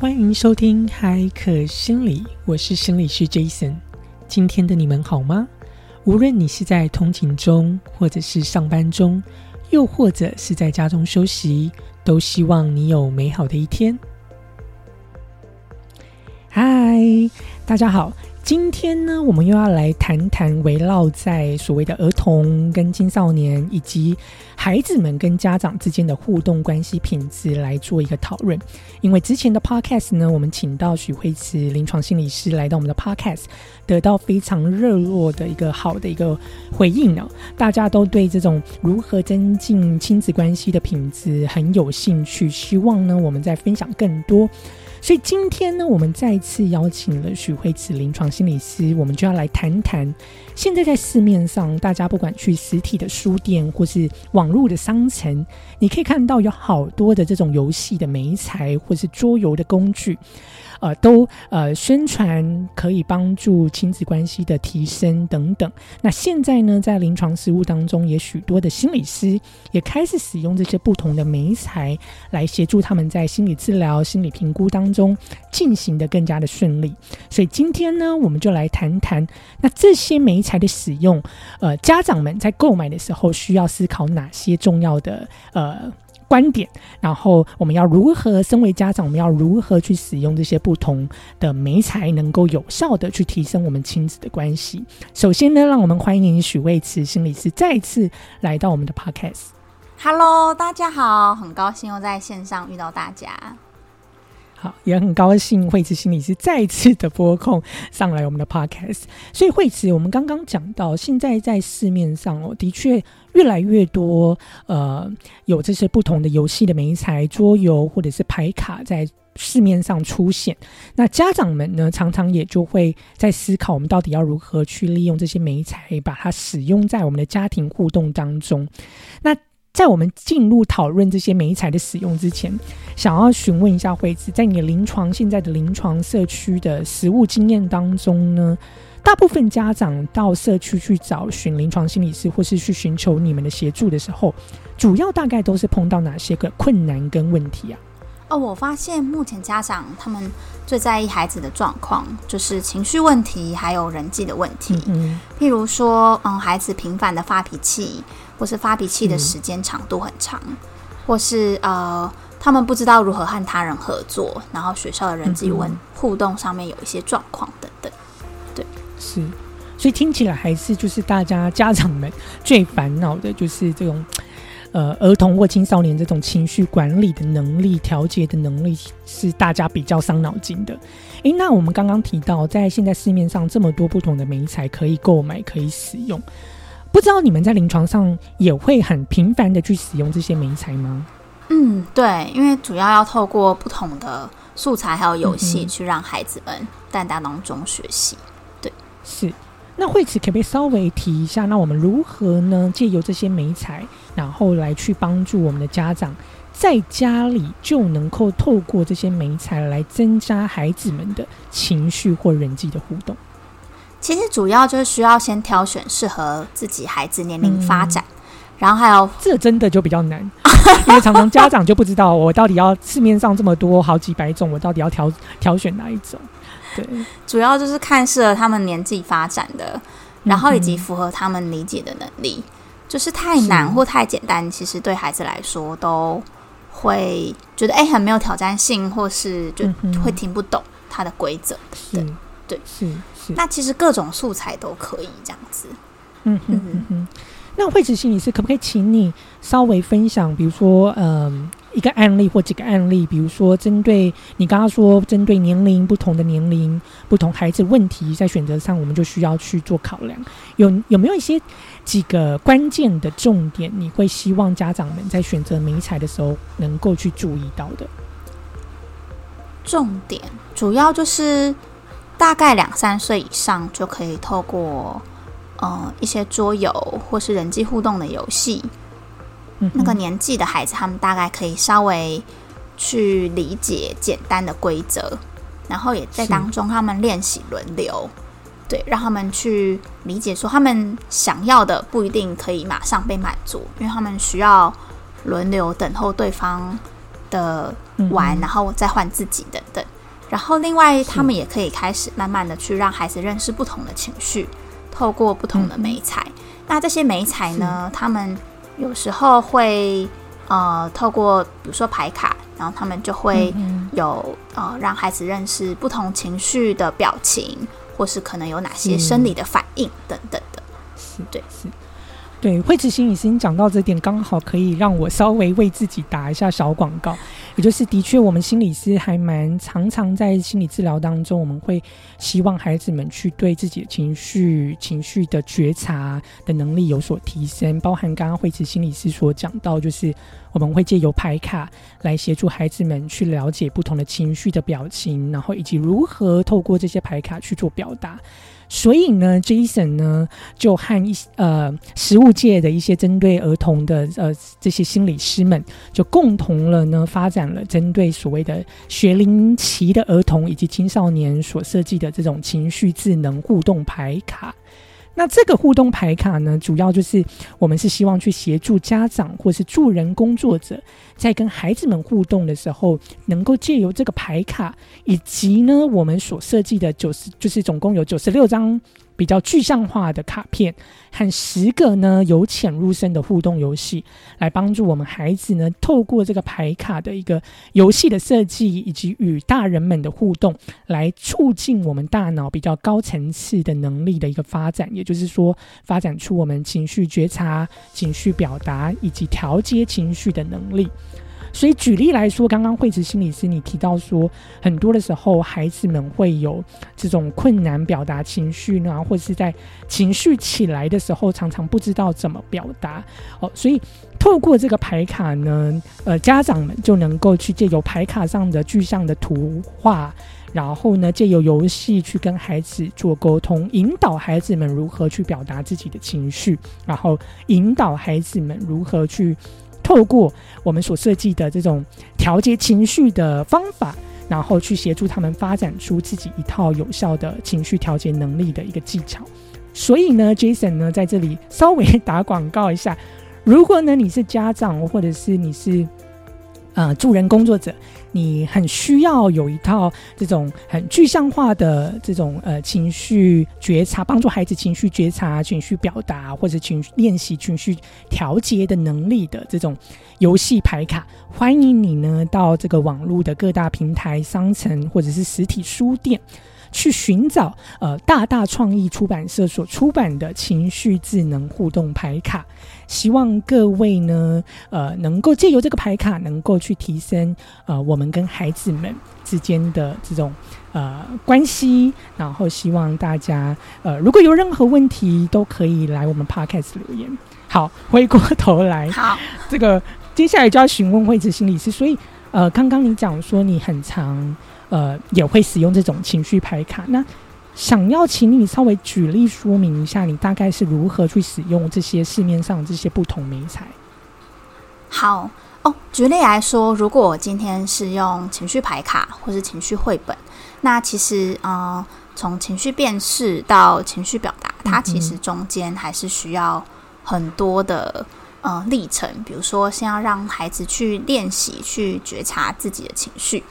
欢迎收听海可心理，我是心理师 Jason。今天的你们好吗？无论你是在通勤中，或者是上班中，又或者是在家中休息，都希望你有美好的一天。嗨，大家好。今天呢，我们又要来谈谈围绕在所谓的儿童跟青少年以及孩子们跟家长之间的互动关系品质来做一个讨论。因为之前的 podcast 呢，我们请到许慧慈临床心理师来到我们的 podcast，得到非常热络的一个好的一个回应呢。大家都对这种如何增进亲子关系的品质很有兴趣，希望呢我们再分享更多。所以今天呢，我们再次邀请了许慧慈临床心理师，我们就要来谈谈。现在在市面上，大家不管去实体的书店或是网络的商城，你可以看到有好多的这种游戏的媒材或是桌游的工具。呃，都呃宣传可以帮助亲子关系的提升等等。那现在呢，在临床实务当中，也许多的心理师也开始使用这些不同的媒材来协助他们在心理治疗、心理评估当中进行的更加的顺利。所以今天呢，我们就来谈谈那这些媒材的使用。呃，家长们在购买的时候需要思考哪些重要的呃。观点，然后我们要如何？身为家长，我们要如何去使用这些不同的媒材，能够有效的去提升我们亲子的关系？首先呢，让我们欢迎许卫慈心理师再次来到我们的 podcast。Hello，大家好，很高兴又在线上遇到大家。好，也很高兴惠慈心理师再次的播控上来我们的 podcast。所以惠慈，我们刚刚讲到，现在在市面上哦，的确越来越多呃，有这些不同的游戏的媒材、桌游或者是牌卡在市面上出现。那家长们呢，常常也就会在思考，我们到底要如何去利用这些媒材，把它使用在我们的家庭互动当中。那在我们进入讨论这些美材的使用之前，想要询问一下惠子，在你临床现在的临床社区的实务经验当中呢，大部分家长到社区去找寻临床心理师，或是去寻求你们的协助的时候，主要大概都是碰到哪些个困难跟问题啊？哦，我发现目前家长他们最在意孩子的状况，就是情绪问题，还有人际的问题。嗯，譬如说，嗯，孩子频繁的发脾气。或是发脾气的时间长度很长，或是呃，他们不知道如何和他人合作，然后学校的人际问互动上面有一些状况等等。对，是，所以听起来还是就是大家家长们最烦恼的就是这种呃儿童或青少年这种情绪管理的能力、调节的能力是大家比较伤脑筋的。诶，那我们刚刚提到，在现在市面上这么多不同的媒材可以购买、可以使用。不知道你们在临床上也会很频繁的去使用这些媒材吗？嗯，对，因为主要要透过不同的素材还有游戏去让孩子们在当中学习。对，是。那惠慈可不可以稍微提一下，那我们如何呢？借由这些媒材，然后来去帮助我们的家长在家里就能够透过这些媒材来增加孩子们的情绪或人际的互动。其实主要就是需要先挑选适合自己孩子年龄发展，然后还有这真的就比较难，因为常常家长就不知道我到底要市面上这么多好几百种，我到底要挑挑选哪一种？对，主要就是看适合他们年纪发展的，然后以及符合他们理解的能力。就是太难或太简单，其实对孩子来说都会觉得哎很没有挑战性，或是就会听不懂它的规则。对，对，是是。那其实各种素材都可以这样子。嗯嗯嗯嗯。那惠子心理师可不可以请你稍微分享，比如说，嗯，一个案例或几个案例，比如说针对你刚刚说针对年龄不同的年龄、不同孩子问题，在选择上我们就需要去做考量。有有没有一些几个关键的重点，你会希望家长们在选择迷彩的时候能够去注意到的？重点主要就是。大概两三岁以上就可以透过呃一些桌游或是人际互动的游戏，那个年纪的孩子，他们大概可以稍微去理解简单的规则，然后也在当中他们练习轮流，对，让他们去理解说他们想要的不一定可以马上被满足，因为他们需要轮流等候对方的玩，然后再换自己等等。然后另外，他们也可以开始慢慢的去让孩子认识不同的情绪，透过不同的美彩。那这些美彩呢，他们有时候会呃透过比如说牌卡，然后他们就会有呃让孩子认识不同情绪的表情，或是可能有哪些生理的反应等等的。是对是。对，惠慈心理师讲到这点，刚好可以让我稍微为自己打一下小广告。也就是，的确，我们心理师还蛮常常在心理治疗当中，我们会希望孩子们去对自己的情绪、情绪的觉察的能力有所提升。包含刚刚惠慈心理师所讲到，就是我们会借由牌卡来协助孩子们去了解不同的情绪的表情，然后以及如何透过这些牌卡去做表达。所以呢，Jason 呢就和一呃食物界的一些针对儿童的呃这些心理师们，就共同了呢发展了针对所谓的学龄期的儿童以及青少年所设计的这种情绪智能互动牌卡。那这个互动牌卡呢，主要就是我们是希望去协助家长或是助人工作者，在跟孩子们互动的时候，能够借由这个牌卡，以及呢我们所设计的九十，就是总共有九十六张。比较具象化的卡片和十个呢由浅入深的互动游戏，来帮助我们孩子呢透过这个牌卡的一个游戏的设计，以及与大人们的互动，来促进我们大脑比较高层次的能力的一个发展。也就是说，发展出我们情绪觉察、情绪表达以及调节情绪的能力。所以举例来说，刚刚惠慈心理师你提到说，很多的时候孩子们会有这种困难表达情绪呢，或者是在情绪起来的时候，常常不知道怎么表达哦。所以透过这个牌卡呢，呃，家长们就能够去借由牌卡上的具象的图画，然后呢，借由游戏去跟孩子做沟通，引导孩子们如何去表达自己的情绪，然后引导孩子们如何去。透过我们所设计的这种调节情绪的方法，然后去协助他们发展出自己一套有效的情绪调节能力的一个技巧。所以呢，Jason 呢在这里稍微打广告一下，如果呢你是家长，或者是你是。呃，助人工作者，你很需要有一套这种很具象化的这种呃情绪觉察，帮助孩子情绪觉察、情绪表达或者情绪练习情绪调节的能力的这种游戏牌卡，欢迎你呢到这个网络的各大平台、商城或者是实体书店。去寻找呃大大创意出版社所出版的情绪智能互动牌卡，希望各位呢呃能够借由这个牌卡，能够去提升呃我们跟孩子们之间的这种呃关系，然后希望大家呃如果有任何问题，都可以来我们 podcast 留言。好，回过头来，好，这个接下来就要询问惠子心理师，所以呃刚刚你讲说你很长。呃，也会使用这种情绪牌卡。那想要请你稍微举例说明一下，你大概是如何去使用这些市面上这些不同媒材？好哦，举例来说，如果我今天是用情绪牌卡或是情绪绘本，那其实呃，从情绪辨识到情绪表达，它其实中间还是需要很多的呃历程。比如说，先要让孩子去练习去觉察自己的情绪。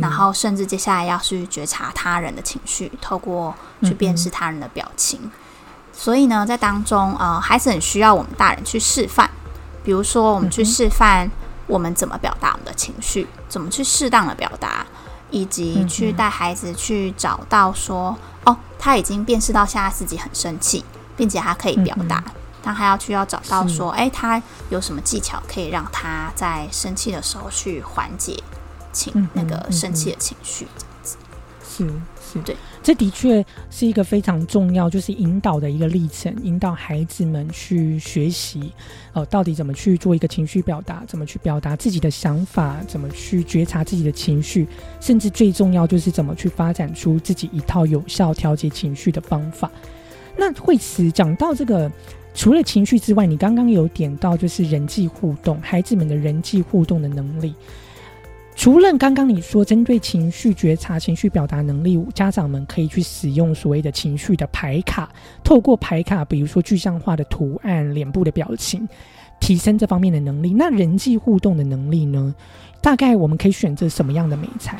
然后，甚至接下来要去觉察他人的情绪，透过去辨识他人的表情。所以呢，在当中，呃，孩子很需要我们大人去示范。比如说，我们去示范我们怎么表达我们的情绪，怎么去适当的表达，以及去带孩子去找到说，哦，他已经辨识到现在自己很生气，并且他可以表达。但还要去要找到说，哎，他有什么技巧可以让他在生气的时候去缓解。情那个生气的情绪，这样子是是，对，这的确是一个非常重要，就是引导的一个历程，引导孩子们去学习，哦，到底怎么去做一个情绪表达，怎么去表达自己的想法，怎么去觉察自己的情绪，甚至最重要就是怎么去发展出自己一套有效调节情绪的方法。那惠慈讲到这个，除了情绪之外，你刚刚有点到就是人际互动，孩子们的人际互动的能力。除了刚刚你说针对情绪觉察、情绪表达能力，家长们可以去使用所谓的情绪的牌卡，透过牌卡，比如说具象化的图案、脸部的表情，提升这方面的能力。那人际互动的能力呢？大概我们可以选择什么样的美材？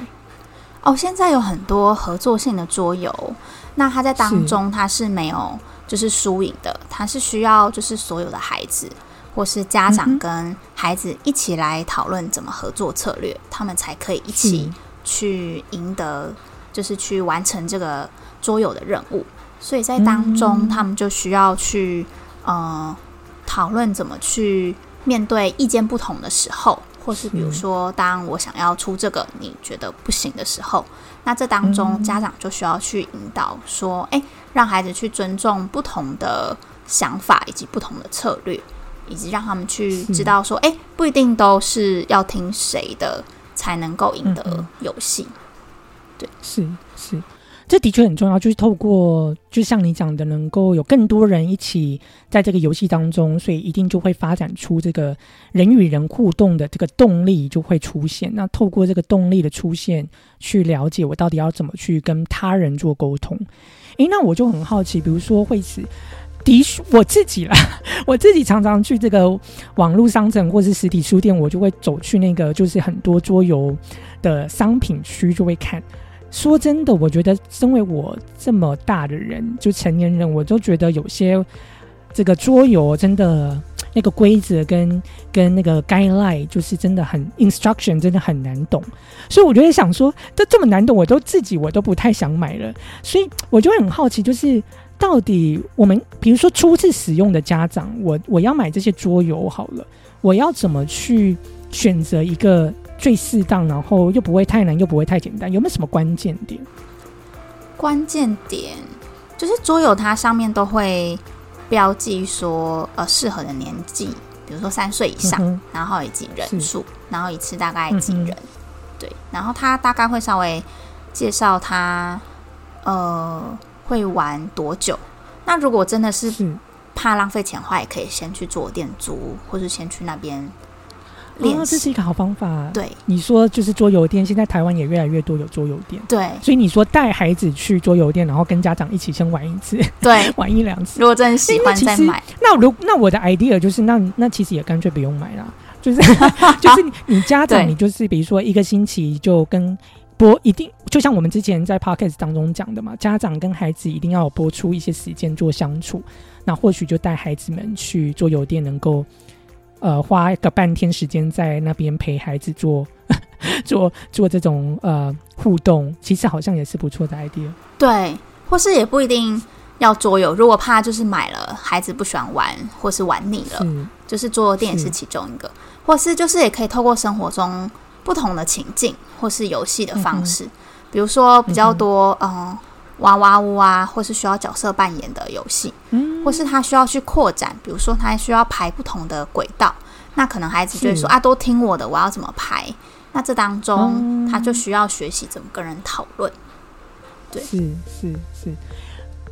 哦，现在有很多合作性的桌游，那它在当中它是没有就是输赢的，它是需要就是所有的孩子或是家长跟孩子一起来讨论怎么合作策略，他们才可以一起去赢得，就是去完成这个桌游的任务。所以在当中，他们就需要去呃讨论怎么去面对意见不同的时候。或是比如说，当我想要出这个你觉得不行的时候，那这当中家长就需要去引导说，哎，让孩子去尊重不同的想法以及不同的策略，以及让他们去知道说，哎，不一定都是要听谁的才能够赢得游戏。对，是是。这的确很重要，就是透过，就像你讲的，能够有更多人一起在这个游戏当中，所以一定就会发展出这个人与人互动的这个动力就会出现。那透过这个动力的出现，去了解我到底要怎么去跟他人做沟通。诶，那我就很好奇，比如说惠子，的我自己啦，我自己常常去这个网络商城或是实体书店，我就会走去那个就是很多桌游的商品区，就会看。说真的，我觉得身为我这么大的人，就成年人，我都觉得有些这个桌游真的那个规则跟跟那个 guideline 就是真的很 instruction 真的很难懂，所以我就在想说，这这么难懂，我都自己我都不太想买了。所以我就很好奇，就是到底我们比如说初次使用的家长，我我要买这些桌游好了，我要怎么去选择一个？最适当，然后又不会太难，又不会太简单，有没有什么关键点？关键点就是桌游，它上面都会标记说，呃，适合的年纪，比如说三岁以上，然后以及人数，然后一次大概几人，对，然后它大概会稍微介绍他，呃，会玩多久。那如果真的是怕浪费钱的话，也可以先去桌店租，或是先去那边。哦，这是一个好方法。对，你说就是桌游店，现在台湾也越来越多有桌游店。对，所以你说带孩子去桌游店，然后跟家长一起先玩一次，对，玩一两次。如果真的喜欢再买，那如那我的 idea 就是，那那其实也干脆不用买了，就是 就是你家长，你就是比如说一个星期就跟播一定，就像我们之前在 podcast 当中讲的嘛，家长跟孩子一定要有播出一些时间做相处，那或许就带孩子们去做游店，能够。呃，花个半天时间在那边陪孩子做 做做这种呃互动，其实好像也是不错的 idea。对，或是也不一定要桌游，如果怕就是买了孩子不喜欢玩，或是玩腻了，就是桌游店也是其中一个。或是就是也可以透过生活中不同的情境，或是游戏的方式，比如说比较多嗯。娃娃屋啊，或是需要角色扮演的游戏，嗯，或是他需要去扩展，比如说他需要排不同的轨道，那可能孩子就会说啊，都听我的，我要怎么排？那这当中他就需要学习怎么跟人讨论。对，是是是，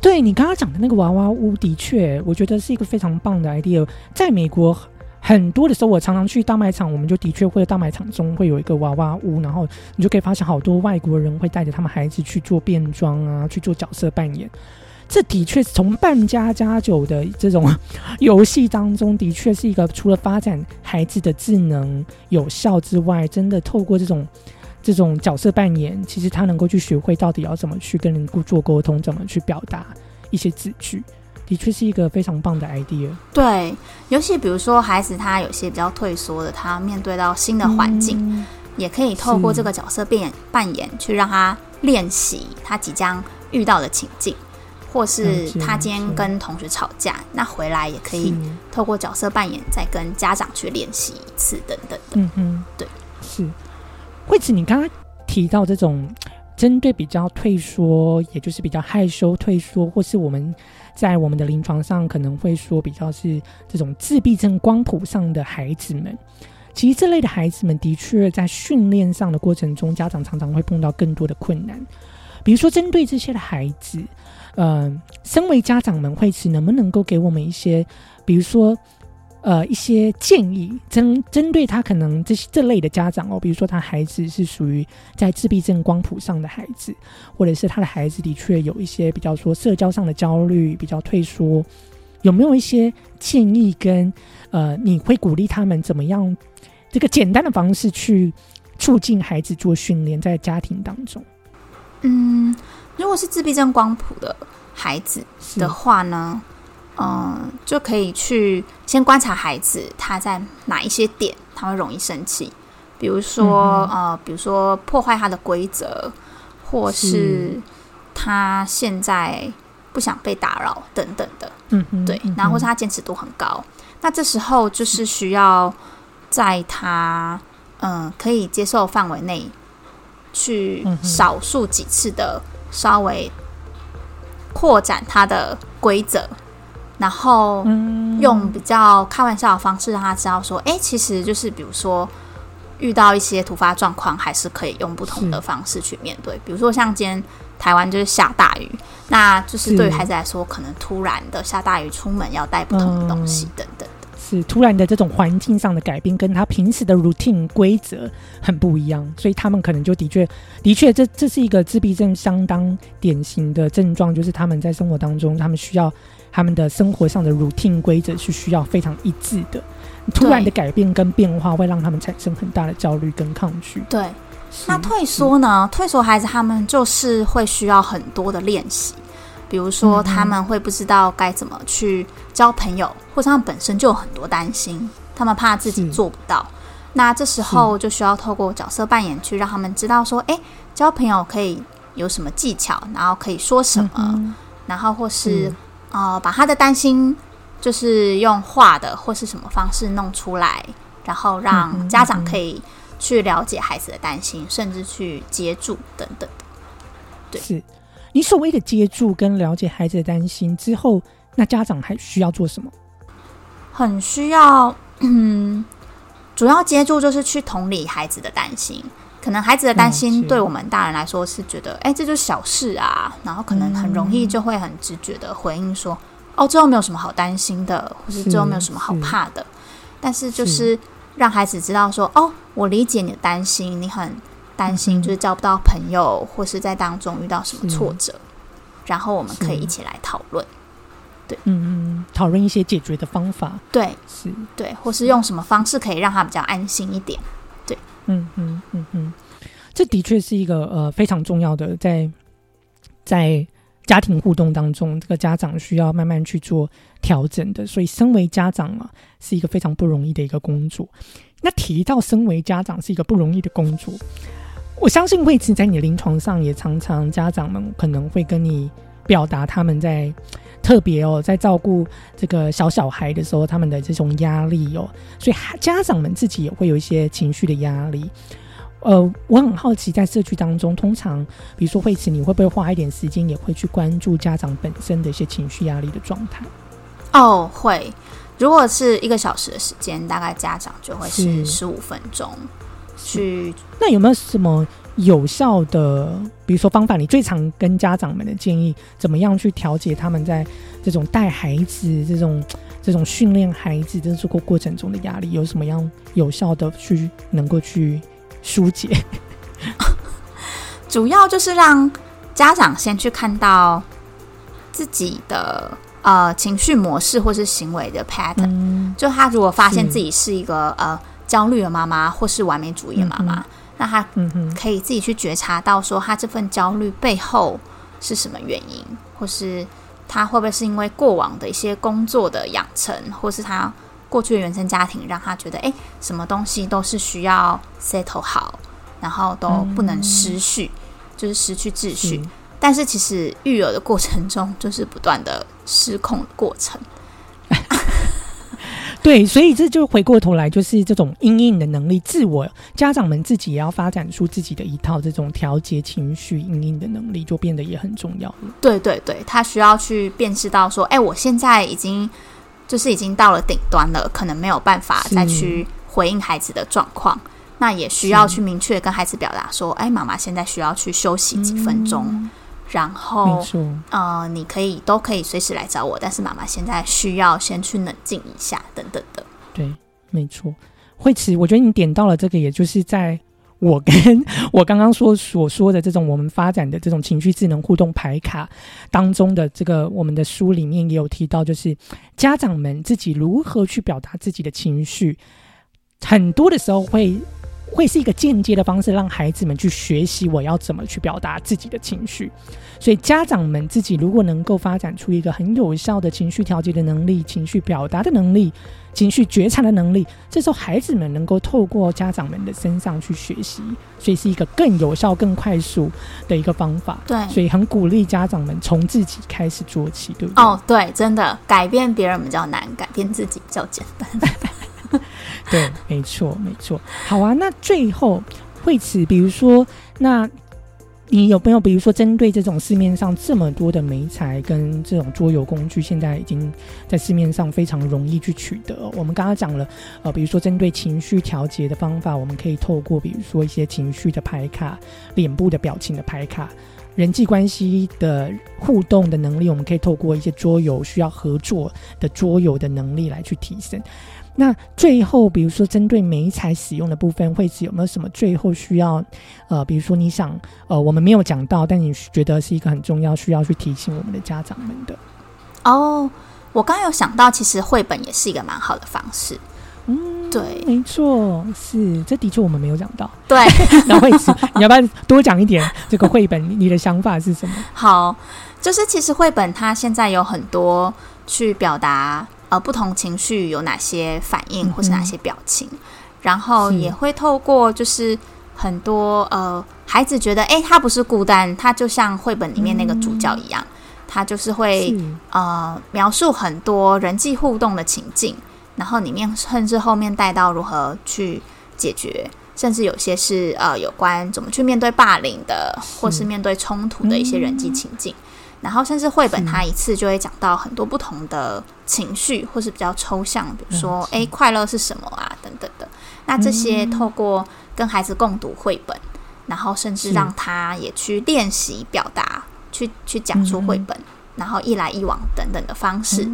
对你刚刚讲的那个娃娃屋，的确，我觉得是一个非常棒的 idea，在美国。很多的时候，我常常去大卖场，我们就的确会大卖场中会有一个娃娃屋，然后你就可以发现好多外国人会带着他们孩子去做变装啊，去做角色扮演。这的确是从半家家酒的这种游戏当中，的确是一个除了发展孩子的智能有效之外，真的透过这种这种角色扮演，其实他能够去学会到底要怎么去跟人做沟通，怎么去表达一些字句。的确是一个非常棒的 idea。对，尤其比如说孩子他有些比较退缩的，他面对到新的环境，也可以透过这个角色扮演扮演去让他练习他即将遇到的情境，或是他今天跟同学吵架，那回来也可以透过角色扮演再跟家长去练习一次等等的。嗯嗯，对，是。惠子，你刚刚提到这种针对比较退缩，也就是比较害羞退缩，或是我们。在我们的临床上，可能会说比较是这种自闭症光谱上的孩子们。其实这类的孩子们的确在训练上的过程中，家长常常会碰到更多的困难。比如说，针对这些的孩子，嗯，身为家长们会是能不能够给我们一些，比如说。呃，一些建议针针对他可能这些这类的家长哦，比如说他孩子是属于在自闭症光谱上的孩子，或者是他的孩子的确有一些比较说社交上的焦虑，比较退缩，有没有一些建议跟呃，你会鼓励他们怎么样？这个简单的方式去促进孩子做训练，在家庭当中。嗯，如果是自闭症光谱的孩子的话呢，嗯，就可以去先观察孩子他在哪一些点他会容易生气，比如说呃，比如说破坏他的规则，或是他现在不想被打扰等等的。嗯嗯，对，然后或是他坚持度很高。那这时候就是需要在他嗯可以接受范围内，去少数几次的稍微扩展他的规则，然后用比较开玩笑的方式让他知道说，哎，其实就是比如说遇到一些突发状况，还是可以用不同的方式去面对。比如说像今天台湾就是下大雨，那就是对于孩子来说，可能突然的下大雨出门要带不同的东西等等。是突然的这种环境上的改变，跟他平时的 routine 规则很不一样，所以他们可能就的确，的确，这这是一个自闭症相当典型的症状，就是他们在生活当中，他们需要他们的生活上的 routine 规则是需要非常一致的，突然的改变跟变化会让他们产生很大的焦虑跟抗拒。对，那退缩呢？退缩孩子他们就是会需要很多的练习。比如说，他们会不知道该怎么去交朋友，或者他们本身就有很多担心，他们怕自己做不到。那这时候就需要透过角色扮演去让他们知道说，哎，交朋友可以有什么技巧，然后可以说什么，然后或是呃，把他的担心就是用画的或是什么方式弄出来，然后让家长可以去了解孩子的担心，甚至去接住等等对。是。你所谓的接住跟了解孩子的担心之后，那家长还需要做什么？很需要，嗯，主要接住就是去同理孩子的担心。可能孩子的担心对我们大人来说是觉得，哎，这就是小事啊，然后可能很容易就会很直觉的回应说，哦，最后没有什么好担心的，或是最后没有什么好怕的。但是就是让孩子知道说，哦，我理解你的担心，你很。担心就是交不到朋友，或是在当中遇到什么挫折，然后我们可以一起来讨论。对，嗯嗯，讨论一些解决的方法。对，是，对，或是用什么方式可以让他比较安心一点。对，嗯嗯嗯嗯，这的确是一个呃非常重要的，在在家庭互动当中，这个家长需要慢慢去做调整的。所以，身为家长啊，是一个非常不容易的一个工作。那提到身为家长是一个不容易的工作。我相信位置在你临床上也常常家长们可能会跟你表达他们在特别哦，在照顾这个小小孩的时候，他们的这种压力哦，所以家长们自己也会有一些情绪的压力。呃，我很好奇，在社区当中，通常比如说惠慈，你会不会花一点时间，也会去关注家长本身的一些情绪压力的状态？哦，会。如果是一个小时的时间，大概家长就会是十五分钟。去那有没有什么有效的，比如说方法？你最常跟家长们的建议，怎么样去调节他们在这种带孩子、这种这种训练孩子的这个过程中的压力？有什么样有效的去能够去疏解？主要就是让家长先去看到自己的呃情绪模式或是行为的 pattern。就他如果发现自己是一个呃。焦虑的妈妈，或是完美主义的妈妈，那她可以自己去觉察到，说她这份焦虑背后是什么原因，或是她会不会是因为过往的一些工作的养成，或是她过去的原生家庭让她觉得，哎，什么东西都是需要 settle 好，然后都不能失序，就是失去秩序。但是其实育儿的过程中，就是不断的失控的过程。对，所以这就回过头来，就是这种阴影的能力，自我家长们自己也要发展出自己的一套这种调节情绪阴影的能力，就变得也很重要了。对对对，他需要去辨识到说，哎，我现在已经就是已经到了顶端了，可能没有办法再去回应孩子的状况，那也需要去明确跟孩子表达说，哎，妈妈现在需要去休息几分钟。然后，呃，你可以都可以随时来找我，但是妈妈现在需要先去冷静一下，等等的。对，没错。惠慈，我觉得你点到了这个，也就是在我跟 我刚刚说所说的这种我们发展的这种情绪智能互动牌卡当中的这个，我们的书里面也有提到，就是家长们自己如何去表达自己的情绪，很多的时候会。会是一个间接的方式，让孩子们去学习我要怎么去表达自己的情绪。所以家长们自己如果能够发展出一个很有效的情绪调节的能力、情绪表达的能力、情绪觉察的能力，这时候孩子们能够透过家长们的身上去学习，所以是一个更有效、更快速的一个方法。对，所以很鼓励家长们从自己开始做起，对不对？哦，对，真的改变别人比较难，改变自己比较简单。对，没错，没错。好啊，那最后惠慈，比如说，那你有没有，比如说，针对这种市面上这么多的媒材跟这种桌游工具，现在已经在市面上非常容易去取得。我们刚刚讲了，呃，比如说针对情绪调节的方法，我们可以透过，比如说一些情绪的牌卡、脸部的表情的牌卡、人际关系的互动的能力，我们可以透过一些桌游需要合作的桌游的能力来去提升。那最后，比如说针对媒材使用的部分，会是有没有什么最后需要？呃，比如说你想，呃，我们没有讲到，但你觉得是一个很重要，需要去提醒我们的家长们的。哦，我刚有想到，其实绘本也是一个蛮好的方式。嗯，对，没错，是这的确我们没有讲到。对，那惠子，你要不要多讲一点这个绘本？你的想法是什么？好，就是其实绘本它现在有很多去表达。呃，不同情绪有哪些反应，或是哪些表情，然后也会透过就是很多呃孩子觉得，哎，他不是孤单，他就像绘本里面那个主角一样，他就是会呃描述很多人际互动的情境，然后里面甚至后面带到如何去解决，甚至有些是呃有关怎么去面对霸凌的，或是面对冲突的一些人际情境。然后，甚至绘本它一次就会讲到很多不同的情绪，或是比较抽象，比如说，哎，快乐是什么啊？等等的。那这些透过跟孩子共读绘本，然后甚至让他也去练习表达，去去讲出绘本，然后一来一往等等的方式，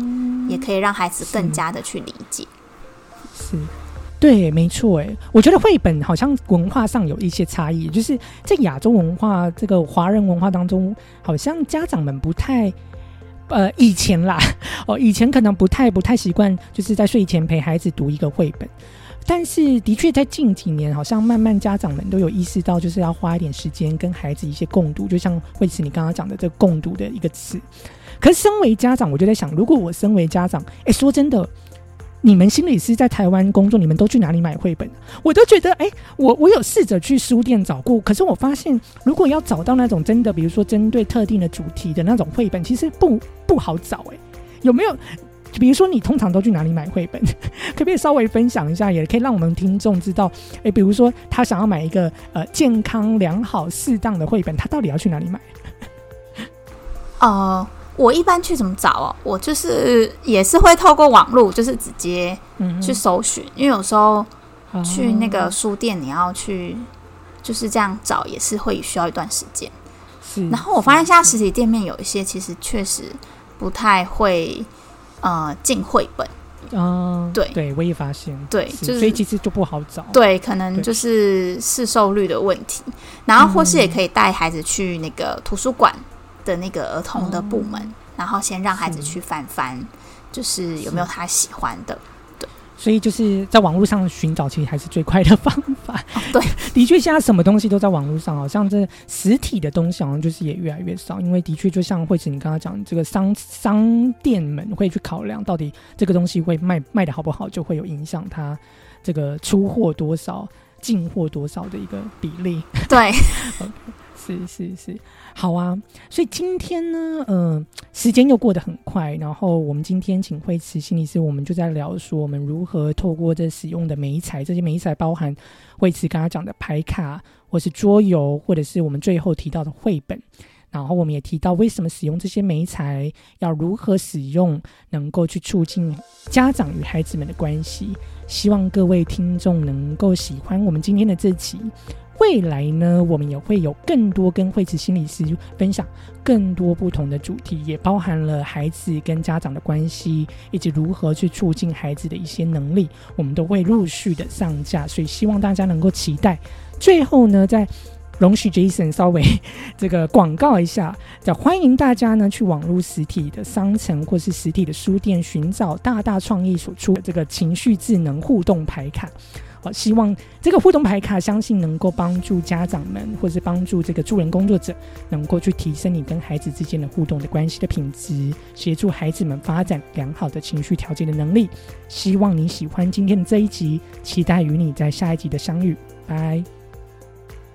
也可以让孩子更加的去理解。是。对，没错，哎，我觉得绘本好像文化上有一些差异，就是在亚洲文化这个华人文化当中，好像家长们不太，呃，以前啦，哦，以前可能不太不太习惯，就是在睡前陪孩子读一个绘本，但是的确在近几年，好像慢慢家长们都有意识到，就是要花一点时间跟孩子一些共读，就像惠慈你刚刚讲的这个共读的一个词。可是身为家长，我就在想，如果我身为家长，哎，说真的。你们心理师在台湾工作，你们都去哪里买绘本？我都觉得，哎，我我有试着去书店找过，可是我发现，如果要找到那种真的，比如说针对特定的主题的那种绘本，其实不不好找。哎，有没有？比如说，你通常都去哪里买绘本？可不可以稍微分享一下？也可以让我们听众知道，哎，比如说他想要买一个呃健康良好适当的绘本，他到底要去哪里买？哦。我一般去怎么找哦？我就是也是会透过网络，就是直接去搜寻，因为有时候去那个书店，你要去就是这样找，也是会需要一段时间。然后我发现现在实体店面有一些其实确实不太会呃进绘本。嗯，对对，我也发现，对，就是所以其实就不好找。对，可能就是市售率的问题。然后或是也可以带孩子去那个图书馆。的那个儿童的部门，然后先让孩子去翻翻，就是有没有他喜欢的。对，所以就是在网络上寻找，其实还是最快的方法。对，的确现在什么东西都在网络上，好像这实体的东西好像就是也越来越少，因为的确就像惠子你刚刚讲，这个商商店们会去考量到底这个东西会卖卖的好不好，就会有影响它这个出货多少、进货多少的一个比例。对。是 是是，好啊！所以今天呢，嗯，时间又过得很快。然后我们今天请惠慈心理师，我们就在聊说，我们如何透过这使用的美彩，这些美彩包含惠慈刚刚讲的牌卡，或是桌游，或者是我们最后提到的绘本。然后我们也提到为什么使用这些美材，要如何使用，能够去促进家长与孩子们的关系。希望各位听众能够喜欢我们今天的这集。未来呢，我们也会有更多跟惠慈心理师分享更多不同的主题，也包含了孩子跟家长的关系，以及如何去促进孩子的一些能力，我们都会陆续的上架，所以希望大家能够期待最后呢，在容许 Jason 稍微这个广告一下，叫欢迎大家呢去网络实体的商城或是实体的书店寻找大大创意所出的这个情绪智能互动牌卡。希望这个互动牌卡，相信能够帮助家长们，或是帮助这个助人工作者，能够去提升你跟孩子之间的互动的关系的品质，协助孩子们发展良好的情绪调节的能力。希望你喜欢今天的这一集，期待与你在下一集的相遇。拜。